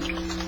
何?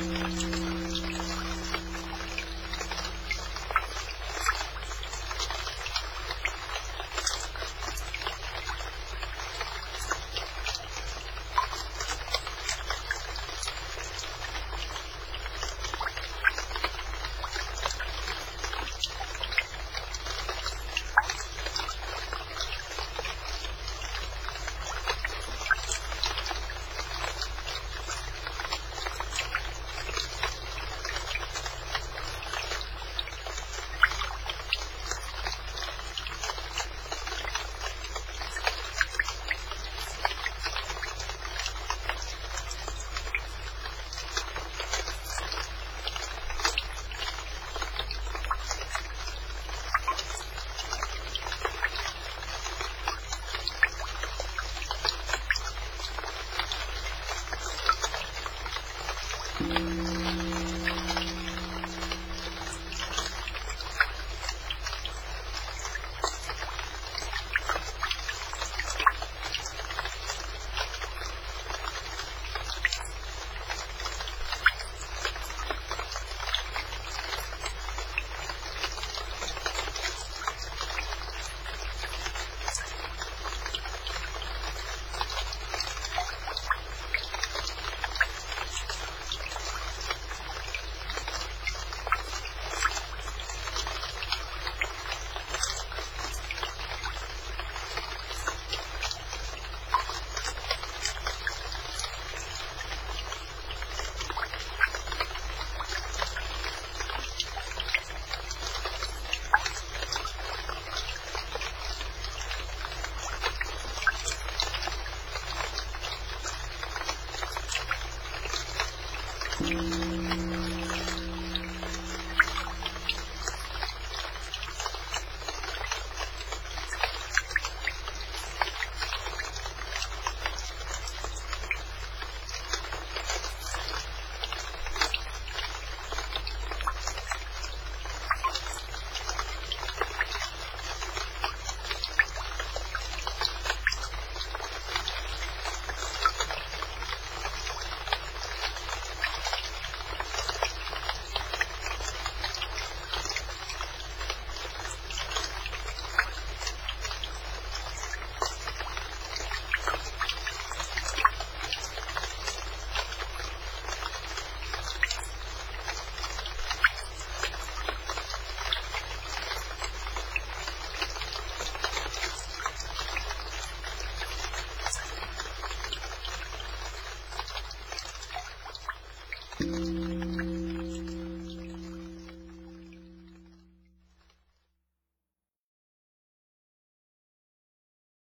「う